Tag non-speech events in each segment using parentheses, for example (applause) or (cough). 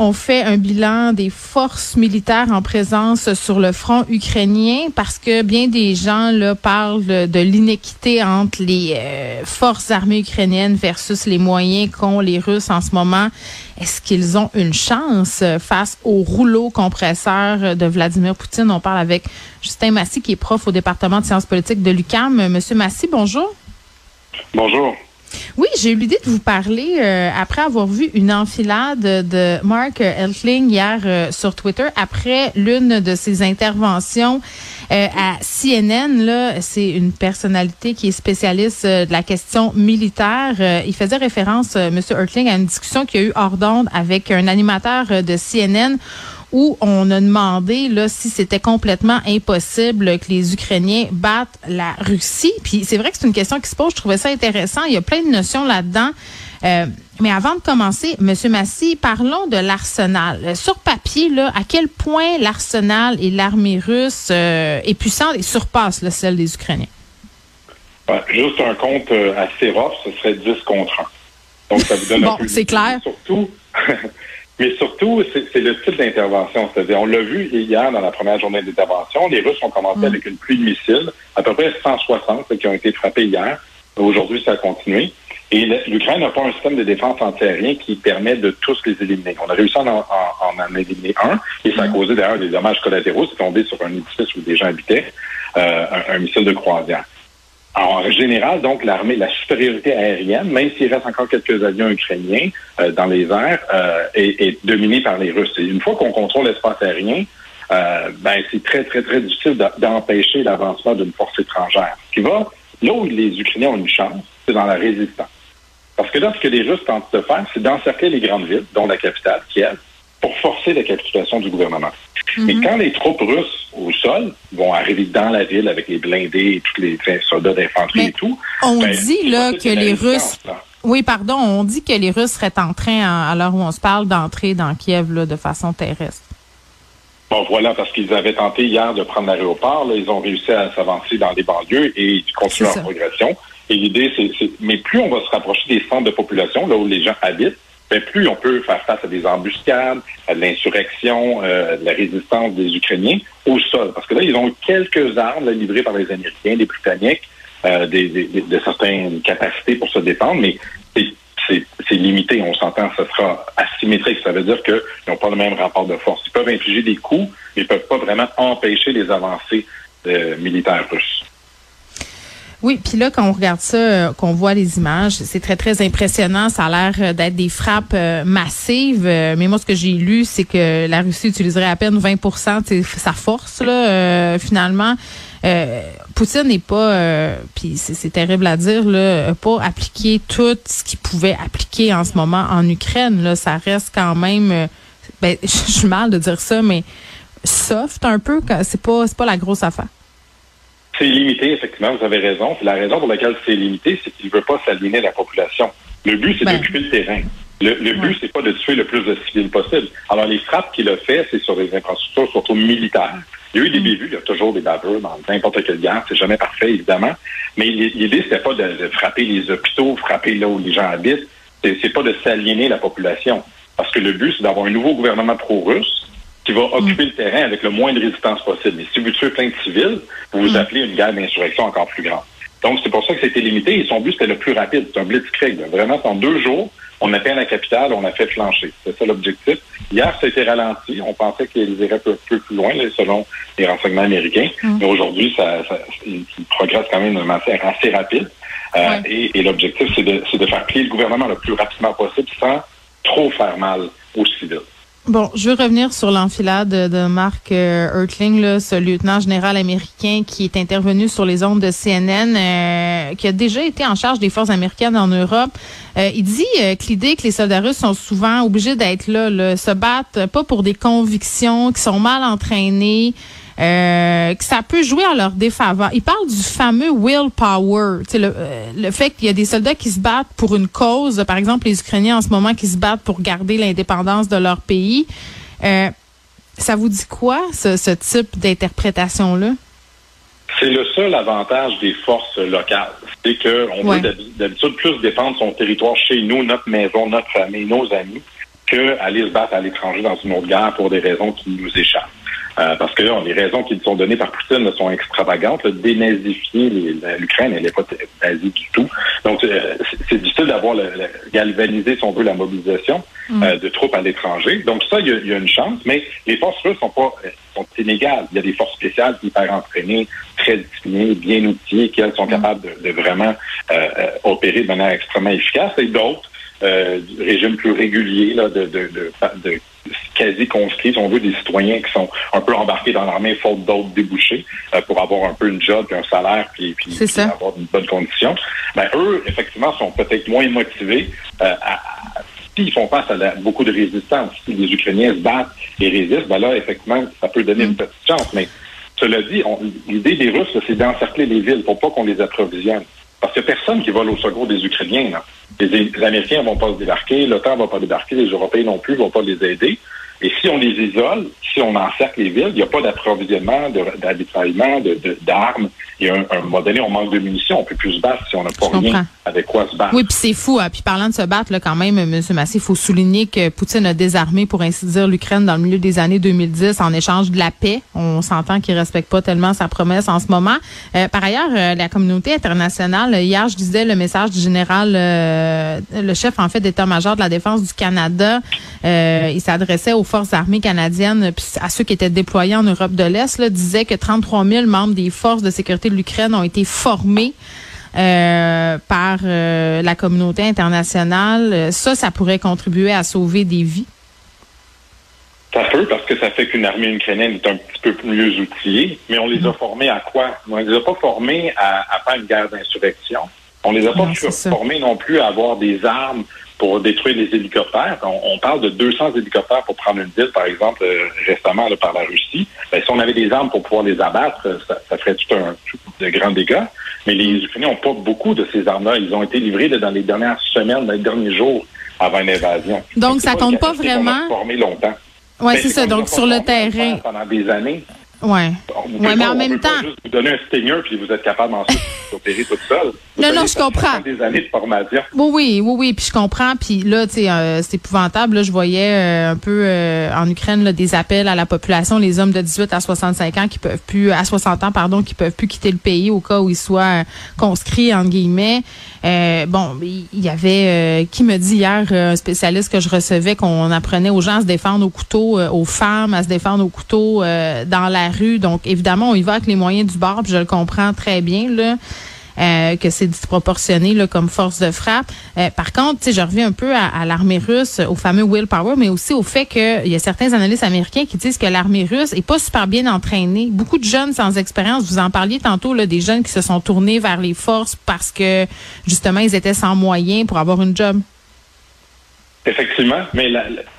On fait un bilan des forces militaires en présence sur le front ukrainien parce que bien des gens là parlent de l'inéquité entre les euh, forces armées ukrainiennes versus les moyens qu'ont les Russes en ce moment. Est-ce qu'ils ont une chance face au rouleau compresseur de Vladimir Poutine? On parle avec Justin Massy qui est prof au département de sciences politiques de l'UCAM. Monsieur Massy, bonjour. Bonjour. Oui, j'ai eu l'idée de vous parler euh, après avoir vu une enfilade de Mark Eltling hier euh, sur Twitter après l'une de ses interventions euh, à CNN. Là, c'est une personnalité qui est spécialiste de la question militaire. il faisait référence, Monsieur Ertling, à une discussion qu'il y a eu hors d'onde avec un animateur de CNN où on a demandé là si c'était complètement impossible que les Ukrainiens battent la Russie. Puis c'est vrai que c'est une question qui se pose. Je trouvais ça intéressant. Il y a plein de notions là-dedans. Euh, mais avant de commencer, Monsieur Massy, parlons de l'arsenal. Sur papier, là, à quel point l'arsenal et l'armée russe euh, est puissante et surpasse là, celle des Ukrainiens? juste un compte euh, assez rough, ce serait 10 contre 1. Donc, ça vous donne bon, un peu c'est clair. Surtout, (laughs) Mais surtout, c'est le type d'intervention. C'est-à-dire, on l'a vu hier dans la première journée d'intervention, les Russes ont commencé avec une pluie de missiles, à peu près 160 qui ont été frappés hier. Aujourd'hui, ça a continué. Et l'Ukraine n'a pas un système de défense antiaérien qui permet de tous les éliminer. On a réussi à en, en, éliminer un, et ça a causé d'ailleurs des dommages collatéraux. C'est tombé sur un édifice où des gens habitaient, euh, un missile de croisière en général, donc, l'armée, la supériorité aérienne, même s'il reste encore quelques avions ukrainiens euh, dans les airs, euh, est, est, dominée par les Russes. Et une fois qu'on contrôle l'espace aérien, euh, ben, c'est très, très, très difficile d'empêcher l'avancement d'une force étrangère. Ce qui va, là où les Ukrainiens ont une chance, c'est dans la résistance. Parce que là, ce que les Russes tentent de faire, c'est d'encercler les grandes villes, dont la capitale, Kiev, pour forcer la capitulation du gouvernement. Mais mhm. quand les troupes russes au sol vont arriver dans la ville avec les blindés et tous les soldats d'infanterie et tout, on ben, dit là que les Russes, oui, pardon, on dit que les Russes seraient en train, à l'heure où on se parle, d'entrer dans Kiev là, de façon terrestre. Bon, voilà, parce qu'ils avaient tenté hier de prendre l'aéroport. Ils ont réussi à s'avancer dans les banlieues et ils continuent leur progression. Et l'idée, c'est, mais plus on va se rapprocher des centres de population, là où les gens habitent, ben, plus on peut faire face à des embuscades, à de l'insurrection, euh, de la résistance des Ukrainiens au sol. Parce que là, ils ont quelques armes livrées par les Américains, les Britanniques, euh, des, de certaines capacités pour se défendre, mais c'est limité. On s'entend, ce sera asymétrique. Ça veut dire qu'ils n'ont pas le même rapport de force. Ils peuvent infliger des coups, mais ils peuvent pas vraiment empêcher les avancées euh, militaires russes. Oui, puis là, quand on regarde ça, euh, qu'on voit les images, c'est très, très impressionnant. Ça a l'air euh, d'être des frappes euh, massives. mais moi, ce que j'ai lu, c'est que la Russie utiliserait à peine 20% de sa force, là, finalement. Poutine n'est pas, puis c'est terrible à dire, là, pas appliqué tout ce qu'il pouvait appliquer en ce moment en Ukraine. Là, ça reste quand même, ben, (laughs) je suis mal de dire ça, mais soft un peu. C'est pas, c'est pas la grosse affaire. C'est limité, effectivement, vous avez raison. la raison pour laquelle c'est limité, c'est qu'il ne veut pas s'aligner la population. Le but, c'est ben. d'occuper le terrain. Le, but, c'est pas de tuer le plus de civils possible. Alors, les frappes qu'il a fait, c'est sur des infrastructures, surtout militaires. Il y a eu des mm. bévues, il y a toujours des baveux dans n'importe quelle guerre. C'est jamais parfait, évidemment. Mais l'idée, c'était pas de, frapper les hôpitaux, frapper là où les gens habitent. C'est pas de s'aliéner la population. Parce que le but, c'est d'avoir un nouveau gouvernement pro-russe qui va occuper le terrain avec le moins de résistance possible. Et si vous tuez plein de civils, vous vous mm. appelez une guerre d'insurrection encore plus grande. Donc, c'est pour ça que c'était limité et son but, c'était le plus rapide. C'est un blitzkrieg. Vraiment, en deux jours, On atteint la capitale, on a fait flancher. C'est ça l'objectif. Hier, ça a été ralenti. On pensait qu'ils iraient un peu, plus loin, selon les renseignements américains. Mm. Mais aujourd'hui, ça, progressent quand même de manière assez rapide. Euh, et, et l'objectif, c'est de, de faire plier le gouvernement le plus rapidement possible sans trop faire mal aux civils. Bon, je veux revenir sur l'enfilade de Mark euh, Ertling, ce lieutenant général américain qui est intervenu sur les ondes de CNN, euh, qui a déjà été en charge des forces américaines en Europe. Euh, il dit que l'idée que les soldats russes sont souvent obligés d'être là, se battent pas pour des convictions, qui sont mal entraînés. Euh, que ça peut jouer à leur défaveur. Il parle du fameux willpower, le, euh, le fait qu'il y a des soldats qui se battent pour une cause, par exemple les Ukrainiens en ce moment qui se battent pour garder l'indépendance de leur pays. Euh, ça vous dit quoi, ce, ce type d'interprétation-là? C'est le seul avantage des forces locales. C'est qu'on veut d'habitude plus défendre son territoire chez nous, notre maison, notre famille, nos amis, qu'aller se battre à l'étranger dans une autre guerre pour des raisons qui nous échappent. Euh, parce que les raisons qui sont données par Poutine sont extravagantes. Dénazifier l'Ukraine, elle n'est pas nazie du tout. Donc, euh, c'est difficile d'avoir le, galvaniser, si on veut, la mobilisation mm. euh, de troupes à l'étranger. Donc, ça, il y, a, une chance, mais les forces russes sont pas sont inégales. Il y a des forces spéciales hyper entraînées, très disciplinées, bien outillées, qui, elles, sont mm. capables de, vraiment opérer de manière extrêmement efficace, et d'autres euh, régimes plus réguliers là, de, de, de, de quasi conscrits, si on veut, des citoyens qui sont un peu embarqués dans l'armée faute d'autres débouchés euh, pour avoir un peu une job, puis un salaire, puis, puis, avoir une bonne condition. Ben, eux, effectivement, sont peut-être moins motivés euh, à, s'ils font face à beaucoup de résistance, si les Ukrainiens se battent et résistent, ben là, effectivement, ça peut donner une mm. petite chance. Mais cela dit, l'idée des Russes, c'est d'encercler les villes pour pas qu'on les approvisionne. Parce qu'il n'y a personne qui vole au secours des Ukrainiens. Là. Les, Américains ne vont pas se débarquer, l'OTAN ne va pas débarquer, les Européens non plus ne vont pas les aider. Et si on les isole, si on encercle les villes, il n'y a pas d'approvisionnement, d'avitaillement, d'armes. Et à un, un, moment donné, on manque de munitions. On peut plus se battre si on n'a pas rien Oui, puis c'est fou. Hein. Puis parlant de se battre, quand même, M. Massé, il faut souligner que Poutine a désarmé, pour ainsi dire, l'Ukraine dans le milieu des années 2010 en échange de la paix. On s'entend qu'il respecte pas tellement sa promesse en ce moment. Euh, par ailleurs, euh, la communauté internationale, hier, je disais le message du général, euh, le chef, en fait, d'état-major de la défense du Canada. il s'adressait aux forces armées canadiennes, puis à ceux qui étaient déployés en Europe de l'Est, disait que 33 000 membres des forces de sécurité de l'Ukraine ont été formés euh, par euh, la communauté internationale. Ça, ça pourrait contribuer à sauver des vies. Ça peut, parce que ça fait qu'une armée ukrainienne est un petit peu mieux outillée, mais on les a formés à quoi? On les a pas formés à, faire une guerre d'insurrection. On les a pas formés non plus à avoir des armes pour détruire les hélicoptères. On, parle de 200 hélicoptères pour prendre une ville, par exemple, euh, récemment par la Russie. Ben, si on avait des armes pour pouvoir les abattre, ça, ça ferait tout un tout de grands dégâts. Mais les Ukrainiens n'ont pas beaucoup de ces armes-là. Ils ont été livrés dans les dernières semaines, dans les derniers jours avant une invasion. Donc, ça compte pas vraiment. Formé longtemps. Oui, c'est ça. Donc, sur le terrain. Pendant des années. Ouais. ouais, mais en même temps. juste vous donner un stinger puis vous êtes capable ensuite d'opérer tout seul. (laughs) non, non, je comprends. Des années de formation. Oui, oui, oui, oui, puis je comprends. Puis là, tu sais, euh, c'est épouvantable. Là, je voyais euh, un peu euh, en Ukraine là, des appels à la population, les hommes de 18 à 65 ans qui peuvent plus, à 60 ans, pardon, qui peuvent plus quitter le pays au cas où ils soient conscrits entre guillemets. bon, il y avait qui me dit hier un spécialiste que je recevais qu'on apprenait aux gens à se défendre au couteau, aux femmes à se défendre au couteau dans la Donc, évidemment, on y va avec les moyens du bord, puis je le comprends très bien. Euh, que c'est disproportionné comme force de frappe. Euh, par contre, je reviens un peu à, l'armée russe, au fameux willpower, mais aussi au fait qu'il y a certains analystes américains qui disent que l'armée russe est pas super bien entraînée. Beaucoup de jeunes sans expérience, vous en parliez tantôt, là, des jeunes qui se sont tournés vers les forces parce que justement ils étaient sans moyens pour avoir une job. Effectivement, mais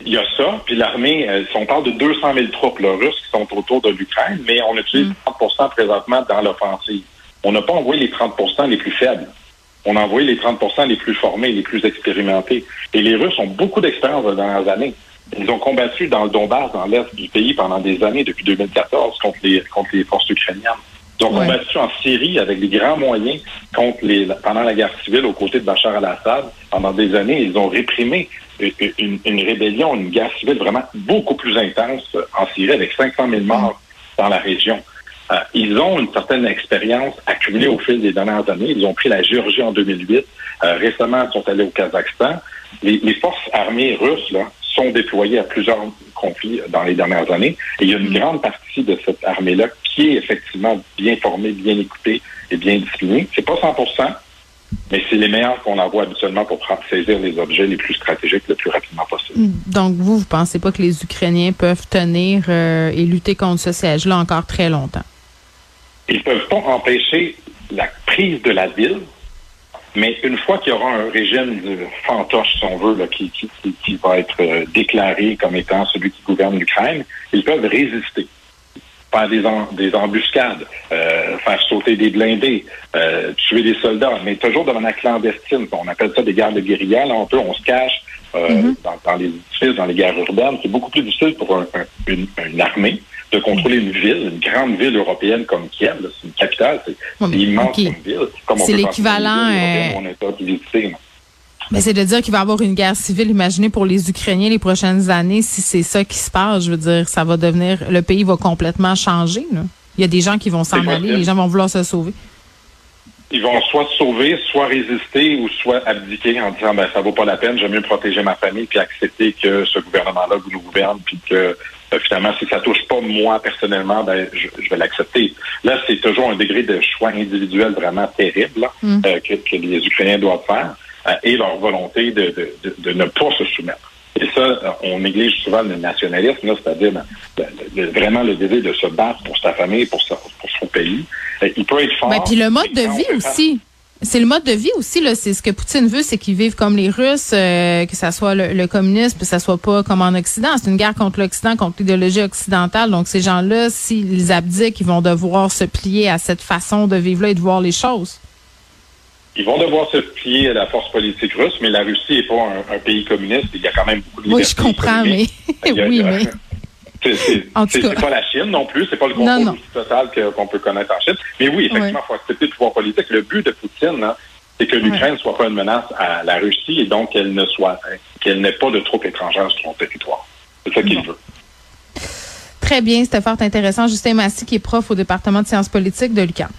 il y a ça. Puis l'armée, euh, on parle de 200 000 troupes russes qui sont autour de l'Ukraine, mais on utilise 30 mm. présentement dans l'offensive. On n'a pas envoyé les 30% les plus faibles. On a envoyé les 30% les plus formés, les plus expérimentés. Et les Russes ont beaucoup d'expérience dans les dernières années. Ils ont combattu dans le Donbass, dans l'est du pays, pendant des années, depuis 2014, contre les, contre les forces ukrainiennes. Ils ont combattu en Syrie avec des grands moyens contre les, pendant la guerre civile aux côtés de Bachar al-Assad. Pendant des années, ils ont réprimé une, une, rébellion, une guerre civile vraiment beaucoup plus intense en Syrie avec 500 000 morts dans la région. Euh, ils ont une certaine expérience accumulée au fil des dernières années. Ils ont pris la Géorgie en 2008. Euh, récemment, ils sont allés au Kazakhstan. les, forces armées russes là, sont déployées à plusieurs conflits dans les dernières années. Et il y a une mm. grande partie de cette armée-là qui est effectivement bien formée, bien écoutée et bien disciplinée. C'est pas 100 mais c'est les meilleurs qu'on envoie habituellement pour saisir les objets les plus stratégiques le plus rapidement possible. Mm. Donc, vous, vous pensez pas que les Ukrainiens peuvent tenir euh, et lutter contre ce siège-là encore très longtemps? Ils peuvent pas empêcher la prise de la ville, mais une fois qu'il y aura un régime de fantoche, si on veut, qui, va être euh, déclaré comme étant celui qui gouverne l'Ukraine, ils peuvent résister faire des, des embuscades, euh, faire sauter des blindés, euh, tuer des soldats, mais toujours de manière clandestine. On appelle ça des guerres de guérilla. Là, on peut, on se cache euh, mm-hmm. dans, les édifices, dans les guerres urbaines. C'est beaucoup plus difficile pour une, armée de contrôler une ville, une grande ville européenne comme Kiev. C'est une capitale, c'est immense comme ville. C'est l'équivalent. Mais c'est de dire qu'il va y avoir une guerre civile, imaginez pour les Ukrainiens les prochaines années, si c'est ça qui se passe, je veux dire, ça va devenir, le pays va complètement changer. Il y a des gens qui vont s'en aller, les gens vont vouloir se sauver. Ils vont soit se sauver, soit résister ou soit abdiquer en disant ben ça vaut pas la peine, j'aime mieux protéger ma famille puis accepter que ce gouvernement-là nous gouverne puis que euh, finalement si ça touche pas moi personnellement, ben je, vais l'accepter. Là, c'est toujours un degré de choix individuel vraiment terrible mm. euh, que les Ukrainiens doivent faire. Euh, et leur volonté de, ne pas se soumettre. Et ça, on néglige souvent le nationalisme, c'est-à-dire vraiment le désir de se battre pour sa famille, pour, son pays. Il peut être fort. Mais puis le mode de vie aussi. C'est le mode de vie aussi là. C'est ce que Poutine veut, c'est qu'ils vivent comme les Russes, que ça soit le, communisme, que ça soit pas comme en Occident. C'est une guerre contre l'Occident, contre l'idéologie occidentale. Donc ces gens-là, s'ils abdiquent, ils vont devoir se plier à cette façon de vivre là et de voir les choses. Ils vont devoir se plier à la force politique russe, mais la Russie n'est pas un, pays communiste. Il y a quand même beaucoup de Oui, je comprends, mais (laughs) oui, mais (laughs) c'est pas la Chine non plus, c'est pas le contrôle total qu'on peut connaître en Chine. Mais oui, effectivement, il faut accepter le pouvoir politique. Le but de Poutine, c'est que l'Ukraine ne soit pas une menace à la Russie et donc qu'elle ne soit qu'elle n'ait pas de troupes étrangères sur son territoire. C'est ça qu'il veut. Très bien, c'était fort intéressant. Justin Massy, qui est prof au département de sciences politiques de l'UQAM.